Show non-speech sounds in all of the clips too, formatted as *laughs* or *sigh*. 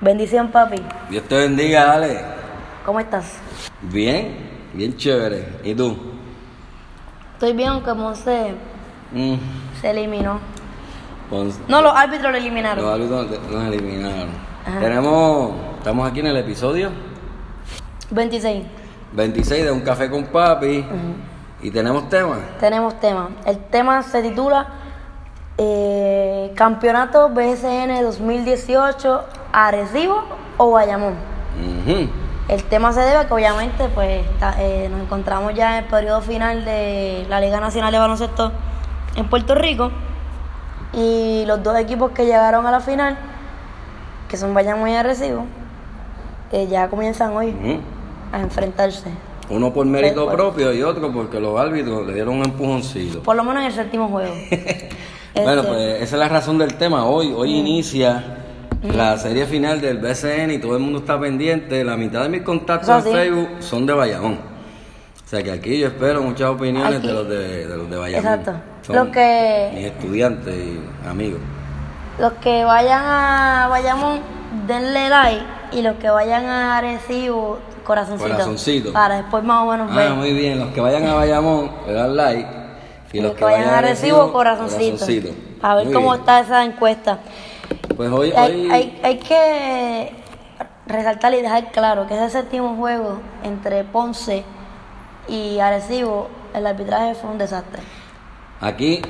Bendición, papi. Dios te bendiga, Ale. ¿Cómo estás? Bien, bien chévere. ¿Y tú? Estoy bien, aunque Monse Mm, se eliminó. No, los árbitros lo los eliminaron. árbitros nos eliminaron. Ajá. Tenemos, estamos aquí en el episodio 26. 26 de Un Café con Papi. Y tenemos tema. Tenemos tema. El tema se titula eh, Campeonato BSN 2018 Arecibo o Bayamón. El tema se debe a que obviamente pues está- eh, nos encontramos ya en el periodo final de la Liga Nacional de Baloncesto en Puerto Rico y los dos equipos que llegaron a la final, que son Bayamón y Arecibo, eh, ya comienzan hoy a enfrentarse. Uno por mérito propio y otro porque los árbitros le dieron un empujoncito. Por lo menos en el séptimo juego. *laughs* Bueno, pues esa es la razón del tema. Hoy, hoy inicia la serie final del BCN y todo el mundo está pendiente. La mitad de mis contactos en. Facebook son de Bayamón. O sea que aquí yo espero muchas opiniones Aquí. de los de, de los de Bayamón. Exacto. Son Los que- mis estudiantes y amigos. Los que vayan a Bayamón, denle like. Y los que vayan a Arecibo, corazoncito. Corazoncito. Para después más o menos Ah, ver. muy bien. Los que vayan a Bayamón le dan like. Y los que vayan a Arecibo, corazoncito. A ver Muy cómo bien. está esa encuesta. Pues hoy, Hay, hoy hay, hay que resaltar y dejar claro que ese séptimo juego entre Ponce y Arecibo, el arbitraje fue un desastre. aquí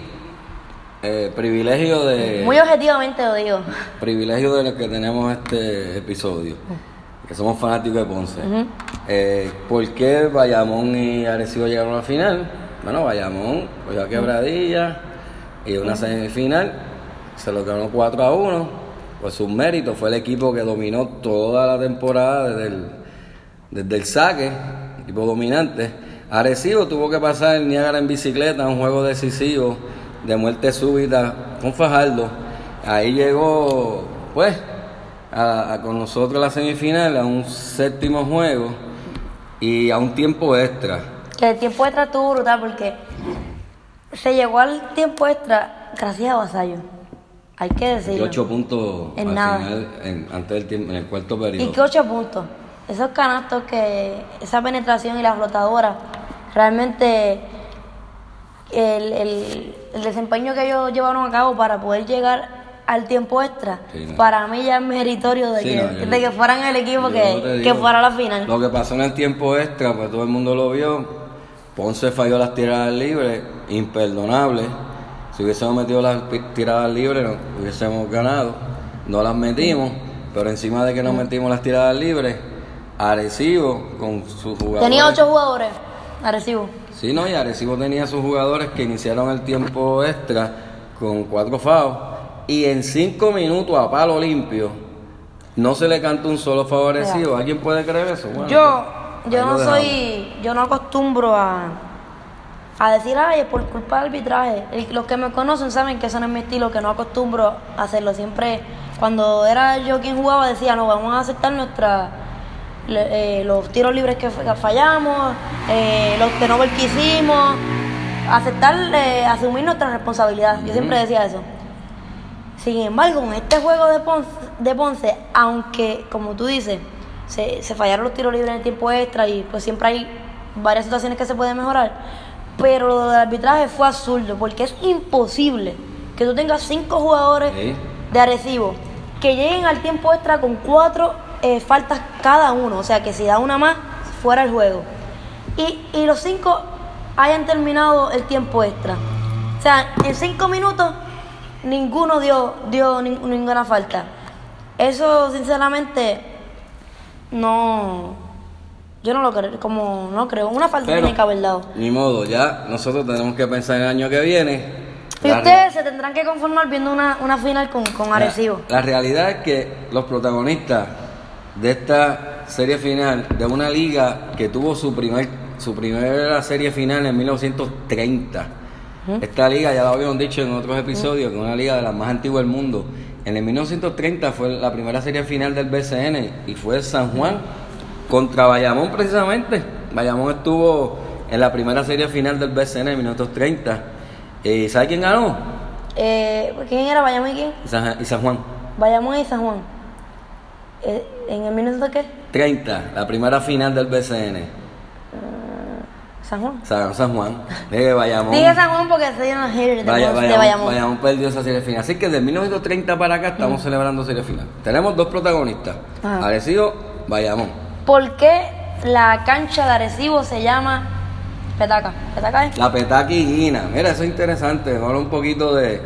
eh, privilegio de Muy objetivamente lo digo. privilegio de los que tenemos este episodio, que somos fanáticos de Ponce. Eh, ¿Por qué Bayamón y Arecibo llegaron a la final? Bueno, Bayamón cogió a Quebradilla y una semifinal, se lo ganó 4 a 1. Pues su mérito fue el equipo que dominó toda la temporada desde el, desde el saque, equipo dominante. Arecibo tuvo que pasar el Niágara en bicicleta, un juego decisivo de muerte súbita con Fajardo. Ahí llegó, pues, a con nosotros a la semifinal, a un séptimo juego y a un tiempo extra. Que el tiempo extra estuvo brutal porque se llegó al tiempo extra gracias a Vasallo. Hay que Y decirlo. ocho puntos En al nada. final, en- antes del tiempo, en el cuarto Y periodo. que ocho puntos. Esos canastos que, esa penetración y la flotadora, realmente el, el- el desempeño que ellos llevaron a cabo para poder llegar al tiempo extra, Sí, no. para mí ya es meritorio de, Sí, que, no, yo- de que fueran el equipo que, que fuera a la final. Lo que pasó en el tiempo extra, pues todo el mundo lo vio. Ponce falló las tiradas libres, imperdonable. Si hubiésemos metido las tiradas libres, no, hubiésemos ganado. No las metimos, pero encima de que no metimos las tiradas libres, Arecibo con sus jugadores. Tenía ocho jugadores, Arecibo. Sí, no, y Arecibo tenía sus jugadores que iniciaron el tiempo extra con cuatro faos y en cinco minutos a palo limpio no se le canta un solo favor a Arecibo. ¿Alguien puede creer eso? Bueno, yo, pues, yo no soy, yo no acostumbro a, a decir, ay, es por culpa del arbitraje. Los que me conocen saben que eso no es mi estilo, que no acostumbro a hacerlo. Siempre, cuando era yo quien jugaba, decía, no, vamos a aceptar nuestra, eh, los tiros libres que fa- fallamos, eh, los turnovers que hicimos, aceptar, eh, asumir nuestra responsabilidad. Yo siempre decía eso. Sin embargo, en este juego de Ponce, de Ponce aunque, como tú dices, se, se fallaron los tiros libres en el tiempo extra y pues siempre hay varias situaciones que se pueden mejorar, pero lo del arbitraje fue absurdo, porque es imposible que tú tengas cinco jugadores de Arecibo que lleguen al tiempo extra con cuatro eh, faltas cada uno, o sea que si da una más, fuera el juego. Y, y los cinco hayan terminado el tiempo extra. O sea, en cinco minutos ninguno dio, dio nin- ninguna falta. Eso, sinceramente, no. Yo no lo creo, como no creo. Una falta Pero, tiene que haber dado. Ni modo, ya nosotros tenemos que pensar en el año que viene. Y La- ustedes se tendrán que conformar viendo una, una final con, con Arecibo. La, la realidad es que los protagonistas de esta serie final, de una liga que tuvo su primer su primera serie final en 1930. Esta liga, ya lo habíamos dicho en otros episodios, que es una liga de las más antiguas del mundo. En el 1930 fue la primera serie final del BCN y fue San Juan contra Bayamón precisamente. Bayamón estuvo en la primera serie final del BCN en 1930. ¿Y sabe quién ganó? Eh, ¿Quién era Bayamón y quién? Y San, y San Juan. Bayamón y San Juan. Eh, ¿En el minuto qué? 30, la primera final del BCN. San Juan. San, San Juan. De Bayamón. Dije San Juan porque soy una hater de, Vaya- de Bayamón, Bayamón. Bayamón perdió esa serie final. Así que de 1930 para acá estamos celebrando serie final. Tenemos dos protagonistas. Arecibo, Bayamón. ¿Por qué la cancha de Arecibo se llama Petaca? ¿Petaca es? La Petaki Guina. Mira, eso es interesante. Vamos a hablar un poquito de...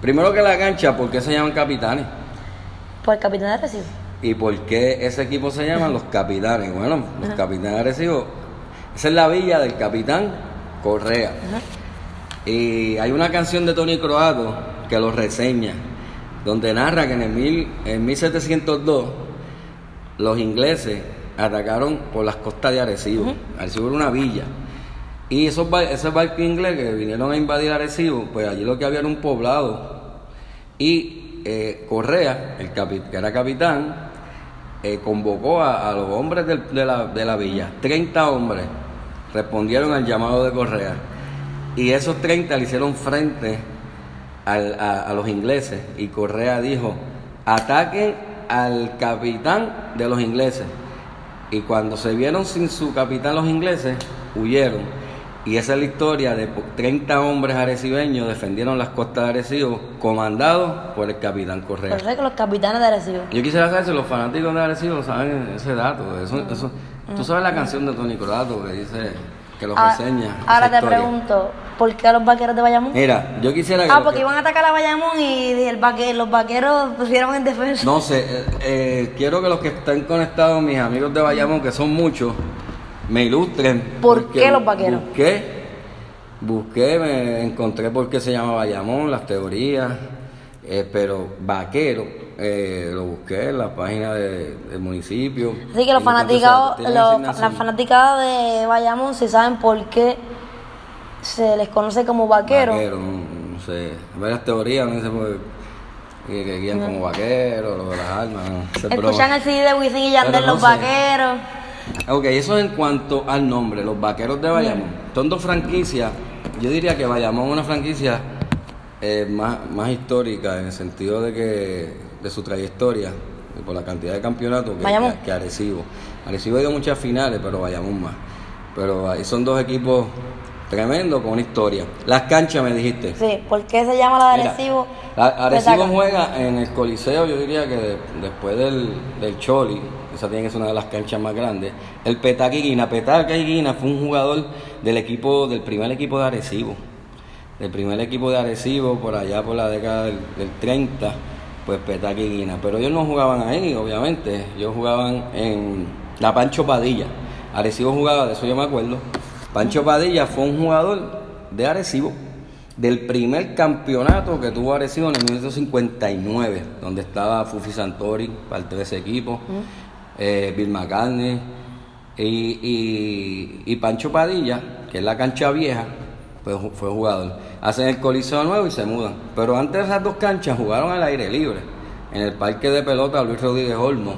Primero que la cancha, ¿por qué se llaman capitanes? Por el capitán de Arecibo. ¿Y por qué ese equipo se llaman los capitanes? Bueno, los capitanes de Arecibo, esa es la villa del capitán Correa. Y hay una canción de Tony Croato que lo reseña, donde narra que en, el mil, en 1702 los ingleses atacaron por las costas de Arecibo. Arecibo era una villa. Y esos, bar- ese barco inglés que vinieron a invadir Arecibo, pues allí lo que había era un poblado. Y eh, Correa, el que era capitán, eh, convocó a, a los hombres de, la, de la villa. 30 hombres respondieron al llamado de Correa. Y esos 30 le hicieron frente al- a, a los ingleses. Y Correa dijo, ataquen al capitán de los ingleses. Y cuando se vieron sin su capitán los ingleses, huyeron. Y esa es la historia de po- 30 hombres arecibeños defendieron las costas de Arecibo, comandados por el capitán Correa. Que los capitanes de Arecibo. Yo quisiera saber si los fanáticos de Arecibo saben ese dato. Eso, eso, Tú sabes la canción de Tony Croato que dice, que lo Ah, reseña. ahora te historia? pregunto, ¿por qué los vaqueros de Bayamón? Mira, yo quisiera que... Ah, porque que- iban a atacar a Bayamón y el vaque- los vaqueros pusieron en defensa. No sé, eh, eh, quiero que los que estén conectados, mis amigos de Bayamón, que son muchos, me ilustren. ¿Por qué los vaqueros? Busqué, busqué, me encontré por qué se llama Bayamón, las teorías, eh, pero vaquero, eh, lo busqué en la página de- del municipio. Así que los fanaticados, los, las fanaticadas de Bayamón si saben por qué se les conoce como vaqueros. Vaquero, no, no sé, varias teorías, no sé que, que guían como vaqueros, lo de las armas, no Escuchan el CD de Wisin y Yandel, los sé. vaqueros. Ok, eso en cuanto al nombre, los vaqueros de Bayamón. Son dos franquicias. Yo diría que Bayamón es una franquicia eh, más, más histórica en el sentido de que de su trayectoria y por la cantidad de campeonatos que, que, que Arecibo. Arecibo ha ido a muchas finales, pero Bayamón más. Pero ahí son dos equipos tremendos con una historia. Las canchas me dijiste. Sí, ¿por qué se llama la de Mira, Arecibo? la- Arecibo Petaca? juega en el Coliseo, yo diría que de- después del, del Choli, esa tiene que ser una de las canchas más grandes. El Petaki Guina, Petaki Guina fue un jugador del equipo, del primer equipo de Arecibo. Del primer equipo de Arecibo, por allá por la década del, del 30, pues Petaki Guina. Pero ellos no jugaban ahí, obviamente. Ellos jugaban en la Pancho Padilla. Arecibo jugaba, de eso yo me acuerdo. Pancho Padilla fue un jugador de Arecibo del primer campeonato que tuvo Arecibo en el 1959, donde estaba Fufi Santori para el 13 equipos, eh, Bill McCartney y, y- y Pancho Padilla, que es la cancha vieja, pues fue jugador. Hacen el coliseo nuevo y se mudan. Pero antes de esas dos canchas jugaron al aire libre. En el parque de pelota Luis Rodríguez Olmo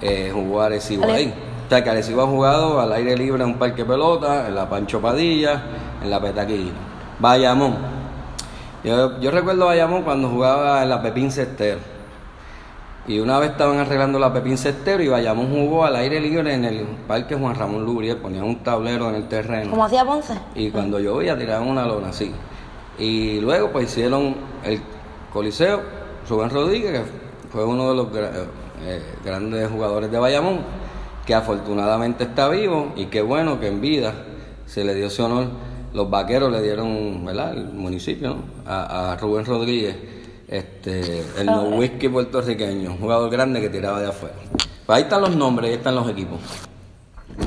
eh, jugó Arecibo ahí. O sea que Arecibo ha jugado al aire libre en un parque pelota, en la Pancho Padilla, en la Petaquilla. Bayamón. Yo, yo recuerdo Bayamón cuando jugaba en la Pepín Cestero. Y una vez estaban arreglando la Pepín Cestero y Bayamón jugó al aire libre en el parque Juan Ramón Lubriel, ponían un tablero en el terreno. Como hacía Ponce. Y cuando llovía tiraban una lona así. Y luego pues hicieron el Coliseo, Rubén Rodríguez, que fue uno de los gra- eh, grandes jugadores de Bayamón, que afortunadamente está vivo y qué bueno que en vida se le dio ese honor. Los vaqueros le dieron, ¿verdad? El municipio, ¿no? A, a Rubén Rodríguez, este, el no whisky puertorriqueño, un jugador grande que tiraba de afuera. Pues ahí están los nombres, ahí están los equipos.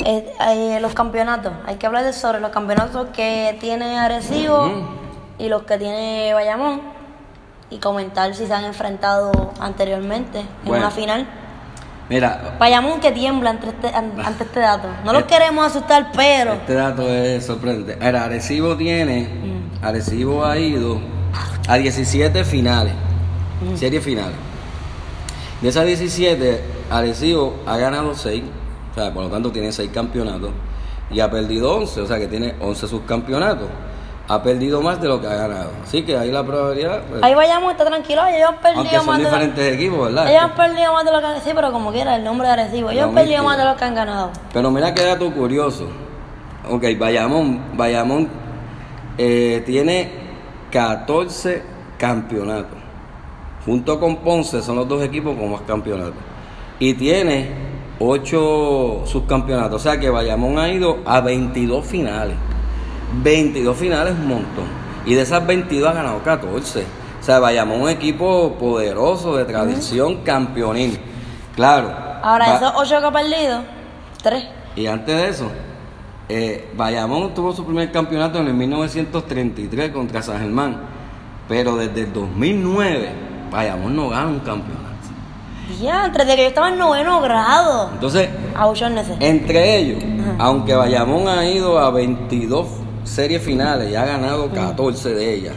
Eh, eh, los campeonatos, hay que hablar de sobre los campeonatos que tiene Arecibo y los que tiene Bayamón y comentar si se han enfrentado anteriormente en Bueno. una final. Mira, Bayamón que tiembla ante este, an- ante este dato. No los Este- queremos asustar, pero Este dato es sorprendente. Mira, Arecibo tiene, Arecibo ha ido a 17 finales, series finales. De esas 17, Arecibo ha ganado 6, o sea, por lo tanto tiene 6 campeonatos, y ha perdido 11, o sea que tiene 11 subcampeonatos. Ha perdido más de lo que ha ganado. Así que ahí la probabilidad. pues, Ahí vayamos, está tranquilo. Ellos han perdido aunque son más de lo- diferentes equipos, ¿verdad? Ellos han perdido más de lo que han Sí, pero como quiera, el nombre de Arecibo. Ellos han perdido más de lo que han ganado. Pero mira qué dato curioso. Ok, Bayamón, Bayamón eh, tiene 14 campeonatos. Junto con Ponce son los dos equipos con más campeonatos. Y tiene 8 subcampeonatos. O sea que Bayamón ha ido a 22 finales. 22 finales es un montón. Y de esas 22 ha ganado 14. O sea, Bayamón es un equipo poderoso, de tradición, campeonil. Claro. Ahora, va- esos ocho que ha perdido, tres. y antes de eso, eh, Bayamón tuvo su primer campeonato en el 1933 contra San Germán. Pero desde el 2009, Bayamón no gana un campeonato. Ya, antes de que yo estaba en noveno grado. Entonces, entre ellos, aunque Bayamón ha ido a 22 series finales y ha ganado 14 de ellas,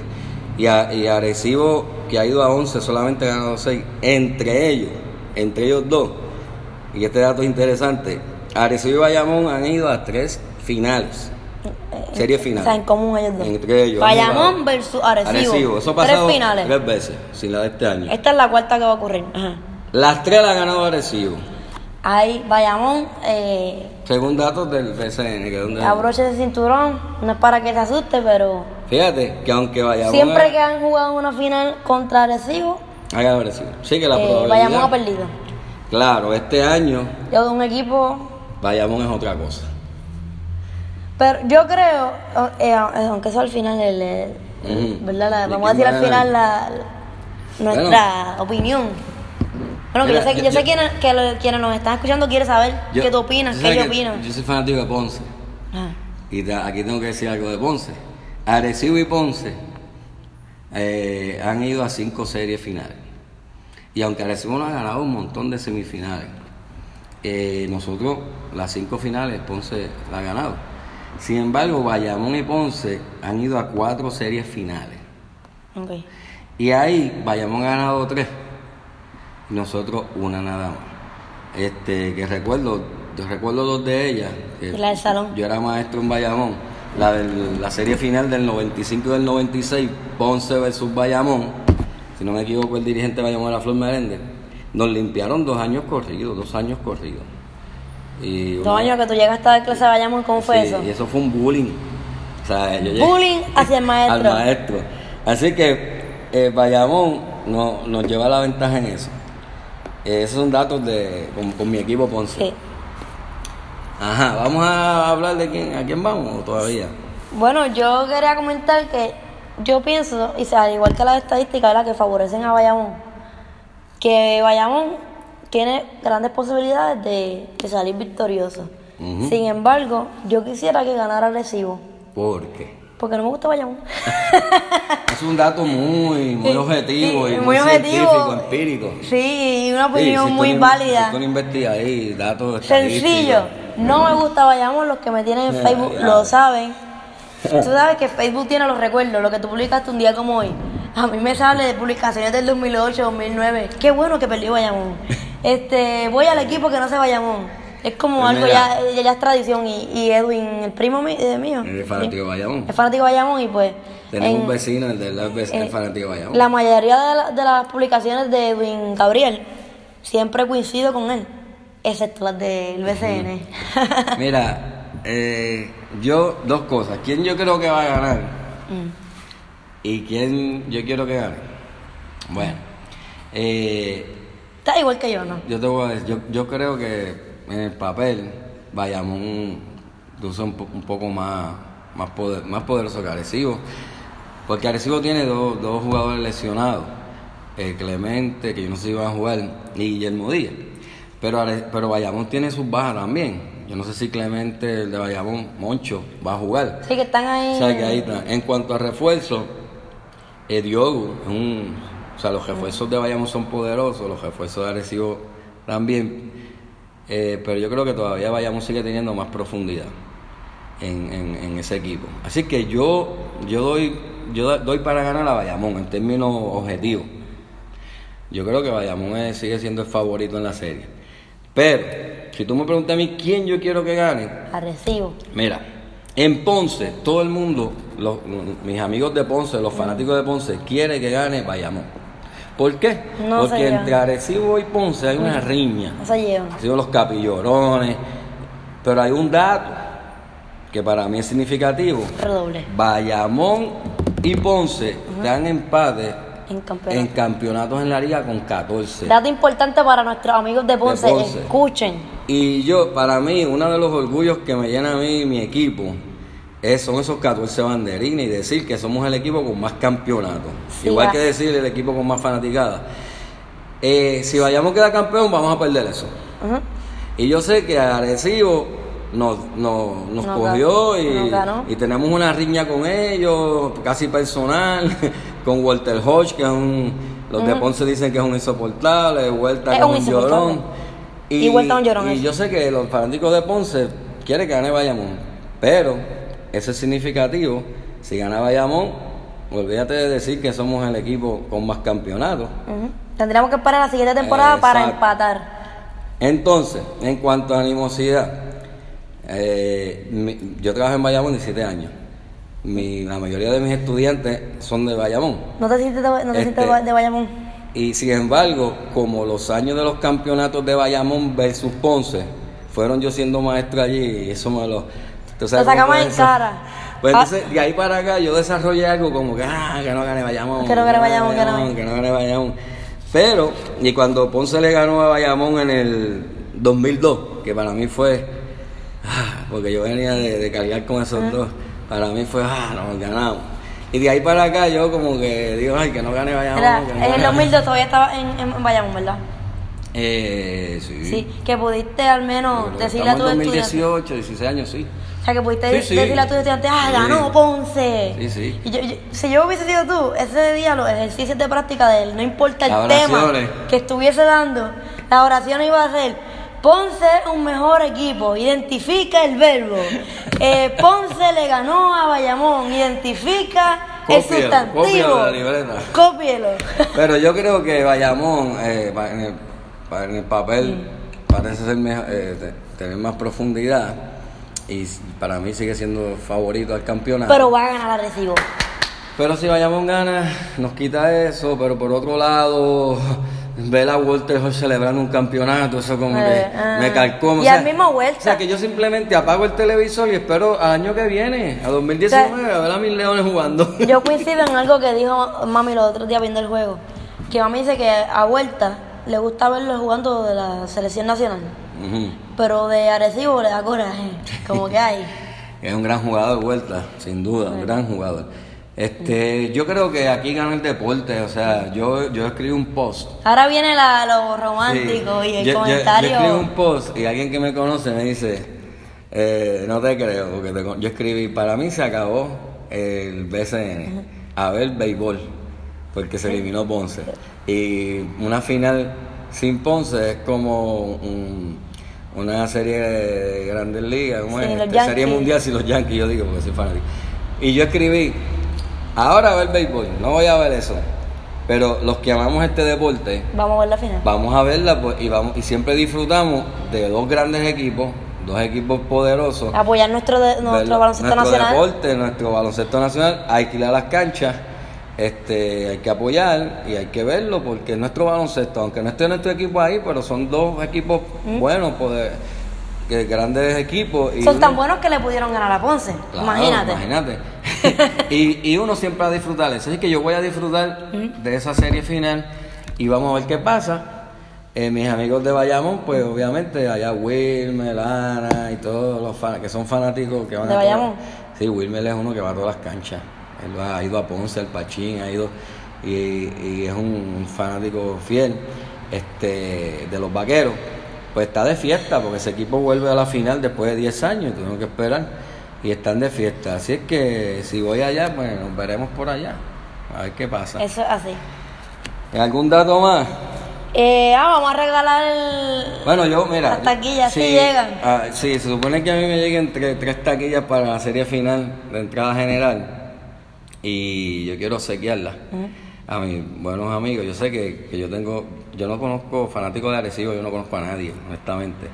y, a, y Arecibo, que ha ido a 11, solamente ha ganado 6, entre ellos, entre ellos dos, y este dato es interesante, Arecibo y Bayamón han ido a tres finales, series O sea, en común ellos dos. Entre ellos. Bayamón versus Arecibo. Eso ha tres finales. tres veces, sin la de este año. Esta es la cuarta que va a ocurrir. Ajá. Las tres las ha ganado Arecibo. Ahí, Bayamón, eh, Según datos del BCN, que donde... abroche de cinturón. No es para que se asuste, pero Fíjate que aunque Bayamón... siempre que han jugado una final contra Arecibo, ha ganado Arecibo. Sí que la eh, probabilidad... Bayamón ha perdido. Claro, este año Yo de un equipo Bayamón es otra cosa. Pero yo creo, eh, eh, aunque eso al final, el. ¿verdad? La- ¿De vamos a decir al final la, la- nuestra opinión. Bueno, que Mira, yo sé, que yo- yo sé quiénes, que lo- quienes nos están escuchando quieren saber qué tú opinas, qué yo que opino. Yo soy fanático de Ponce. Ajá. Y ta- aquí tengo que decir algo de Ponce. Arecibo y Ponce eh, han ido a cinco series finales. Y aunque Arecibo no ha ganado un montón de semifinales, eh, nosotros las cinco finales Ponce la ha ganado. Sin embargo, Bayamón y Ponce han ido a cuatro series finales. Ok. Y ahí Bayamón ha ganado tres. Nosotros una nada más. Este, que recuerdo, yo recuerdo dos de ellas. que la del salón. Yo era maestro en Bayamón. La, del- la serie final del 95 y del 96, Ponce versus Bayamón. Si no me equivoco, el dirigente de Bayamón era Flor Meléndez. Nos limpiaron dos años corridos, dos años corridos. Y Dos años que tú llegaste a dar clase de Bayamón, ¿cómo fue Sí, eso? Y eso fue un bullying. O sea, yo llegué- Bullying *laughs* hacia el maestro. Al maestro. Así que eh, Bayamón no- nos lleva la ventaja en eso. Eh, esos son datos de con, con mi equipo Ponce. Sí. Ajá, vamos a hablar de quién, a quién vamos o todavía. Bueno, yo quería comentar que yo pienso, y sea, al igual que las estadísticas ¿verdad? que favorecen a Bayamón, que Bayamón tiene grandes posibilidades de, de salir victorioso. Sin embargo, yo quisiera que ganara Recibo, ¿Por qué? Porque no me gusta Bayamón. *laughs* Es un dato muy, muy objetivo sí, y muy, objetivo. científico, empírico. Sí, y una Sí, opinión si muy válida. Si tú no investigas ahí datos Sencillo. No me gusta Bayamón, los que me tienen en Ya, Facebook lo saben. *laughs* Tú sabes que Facebook tiene los recuerdos, lo que tú publicaste un día como hoy. A mí me sale de publicaciones del 2008, 2009. Qué bueno que perdió Bayamón. *laughs* Este, voy al equipo que no se Bayamón. Es como algo ya, ya es tradición. Y, y Edwin, el primo mi- de mío, Es fanático de Bayamón. es fanático de Bayamón y pues... Tenemos en- un vecino, el del el en- fanático de Bayamón. La mayoría de, la- de las publicaciones de Edwin Gabriel siempre coincido con él, excepto las del *laughs* BCN. *laughs* Mira, eh, yo, dos cosas. ¿Quién yo creo que va a ganar? Mm. ¿Y quién yo quiero que gane? Bueno, eh, Está igual que yo, ¿no? yo te voy a decir, yo, yo creo que en el papel Bayamón luce un, un poco más, más, poder- más poderoso que Arecibo. Porque Arecibo tiene dos, dos jugadores lesionados. eh, Clemente, que yo no sé si van a jugar, y Guillermo Díaz. Pero, Are- pero Bayamón tiene sus bajas también. Yo no sé si Clemente, el de Bayamón, Moncho, va a jugar. Sí, que están ahí. O sea, que ahí está. En cuanto a refuerzo, eh, Diogo es un. O sea, los refuerzos de Bayamón son poderosos, los refuerzos de Arecibo también. Eh, pero yo creo que todavía Bayamón sigue teniendo más profundidad en, en- en ese equipo. Así que yo, yo doy, yo doy para ganar a Bayamón en términos objetivos. Yo creo que Bayamón es- sigue siendo el favorito en la serie. Pero, si tú me preguntas a mí quién yo quiero que gane, A recibo. Mira, En Ponce, todo el mundo, los- mis amigos de Ponce, los fanáticos de Ponce, quiere que gane Bayamón. ¿Por qué? No Porque entre Arecibo y Ponce hay una riña. No se llevan. Sido los capillorones. Pero hay un dato que para mí es significativo. Redoble. Bayamón y Ponce dan empate En campeonato. en campeonatos en la liga con 14. Dato importante para nuestros amigos de Ponce, Ponce. escuchen. Y yo, para mí, uno de los orgullos que me llena a mí y mi equipo es, son esos 14 banderines y decir que somos el equipo con más campeonatos. Sí, Igual va. que decir el equipo con más fanaticada. Eh, si vayamos a quedar campeón, vamos a perder eso. Y yo sé que Arecibo nos, nos, nos Nos cogió ganó, y, y tenemos una riña con ellos, casi personal, *laughs* con Walter Hodge, que es un. Los de Ponce dicen que es un insoportable, Huerta Es un un llorón. Y Huerta es un llorón, Y yo sé que los fanáticos de Ponce quieren que gane Bayamón, pero eso es significativo. Si gana Bayamón, olvídate de decir que somos el equipo con más campeonatos. Tendríamos que esperar la siguiente temporada para empatar. Entonces, en cuanto a animosidad, eh, mi- yo trabajo en Bayamón 17 años. Mi- la mayoría de mis estudiantes son de Bayamón. ¿No te sientes de, no te Este- sientes de Bayamón? Y sin embargo, como los años de los campeonatos de Bayamón versus Ponce, fueron yo siendo maestro allí y eso me lo... ¿tú sabes Lo sacamos en cara. Pues Ah. entonces, de ahí para acá yo desarrollé algo como que, ah, que no gane Bayamón. Que no gane Bayamón, que no- que no gane Bayamón. Pero, y cuando Ponce le ganó a Bayamón en el 2002, que para mí fue, ah, porque yo venía de, de cargar con esos dos, para mí fue, ah, nos ganamos. Y de ahí para acá yo como que digo, ay, que no gane Bayamón. Era, que no en el gane 2002 todavía estaba en, en Bayamón, ¿verdad? Eh, sí. Sí, que pudiste al menos decirle a estudiantes. 2018, 16 años, sí. O sea, que pudiste Sí, de- sí. decirle a tus estudiantes, ah, ganó Ponce. Sí, sí. Y yo- yo- si yo hubiese sido tú, ese día los ejercicios de práctica de él, no importa el tema que estuviese dando, la oración iba a ser, Ponce es un mejor equipo, identifica el verbo. *laughs* Eh, Ponce le ganó a Bayamón, identifica el sustantivo. Cópielo. *laughs* Pero yo creo que Bayamón, eh, en, el, en el papel, parece ser mejo- eh, te- tener más profundidad. Y para mí sigue siendo favorito al campeonato. Pero va a ganar a Recibo. Pero si Bayamón gana, nos quita eso. Pero por otro lado, *laughs* ver a Walter Hodge celebrando un campeonato, eso como Eh, que ah. me calcó. Y al mismo Huerta. O sea, que yo simplemente apago el televisor y espero al año que viene, a 2019, a ver a mis leones jugando. *laughs* Yo *laughs* coincido en algo que dijo mami los otros días viendo el juego. Que mami dice que a Vuelta le gusta verlo jugando de la selección nacional. Pero de Arecibo le da coraje. Como que hay. *laughs* Es un gran jugador, Vuelta, sin duda, un gran jugador. Este, yo creo que aquí gana el deporte, o sea, yo, yo escribí un post. Ahora viene la, lo romántico Sí. y el Yo- yo- comentario. Yo, escribí un post y alguien que me conoce me dice, eh, no te creo, porque te yo escribí, para mí se acabó el BCN, a ver béisbol, porque se eliminó Ponce. Y una final sin Ponce es como un- una serie de grandes ligas, como Sí, es? Este, serie mundial si los Yankees, yo digo, porque soy fanático. Y yo escribí, ahora a ver béisbol, no voy a ver eso. Pero los que amamos este deporte, Vamos a ver la final. Vamos a verla pues, y vamos y siempre disfrutamos de dos grandes equipos, dos equipos poderosos. Apoyar nuestro, de- nuestro baloncesto nuestro nacional. deporte, nuestro baloncesto nacional, hay que ir a las canchas, este, hay que apoyar y hay que verlo porque es nuestro baloncesto, aunque no esté nuestro equipo ahí, pero son dos equipos buenos, poder, que grandes equipos. y Son tan buenos que le pudieron ganar a Ponce. Claro, Imagínate. Imagínate. *laughs* y, y uno siempre va a disfrutar eso. Así que yo voy a disfrutar de esa serie final y vamos a ver qué pasa. Eh, mis amigos de Bayamón, pues obviamente allá Wilmer, Ana y todos los fan- que son fanáticos que van ¿De a Bayamón? Sí, Wilmer es uno que va a todas las canchas. Él va- ha ido a Ponce, al Pachín, ha ido y, y es un fanático fiel este, de los vaqueros. Pues está de fiesta porque ese equipo vuelve a la final después de 10 años, tengo que esperar y están de fiesta. Así es que si voy allá, pues nos veremos por allá. A ver qué pasa. Eso es así. ¿Algún dato más? Eh, ah, vamos a regalar el... Bueno, yo, mira. Las taquillas sí llegan. ah, sí, se supone que a mí me lleguen tre- tres taquillas para la serie final de entrada general. Y yo quiero sequearlas a mis buenos amigos. Yo sé que, que yo tengo. Yo no conozco fanáticos de Arecibo, yo no conozco a nadie, honestamente.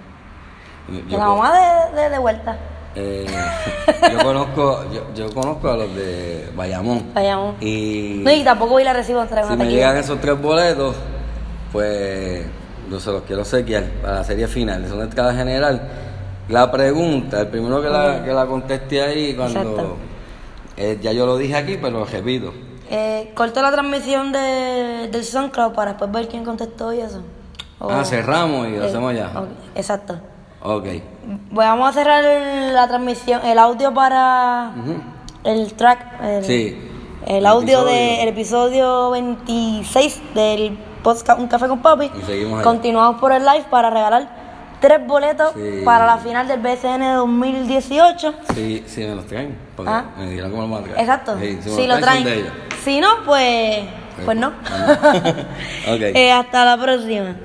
Yo- la mamá de, de, de vuelta. Eh, yo conozco yo, yo conozco a los de Bayamón. Bayamón. Y No, y tampoco voy la recibo si una me llegan esos tres boletos, pues yo se los quiero sequear para la serie final. Son de entrada general. La pregunta, el primero que la, que la conteste ahí cuando... Exacto. Eh, ya yo lo dije aquí, pero lo repito. Eh, corto la transmisión de, del SoundCloud para después ver quién contestó y eso. O- Ah, cerramos y lo. Eh, hacemos ya. Exacto. Ok. Vamos a cerrar el- la transmisión, el audio para el track. El, Sí. El El audio del episodio 26 del podcast Un Café con Papi. Y seguimos ahí. Continuamos por el live para regalar tres boletos Sí. para la final del BCN 2018. Sí, sí, me los traen. Porque Ah. me dijeron cómo lo van a traer. Exacto. Sí, si lo traen. de ellos. Si no, pues, pues no. *laughs* ok. *laughs* Eh, hasta la próxima.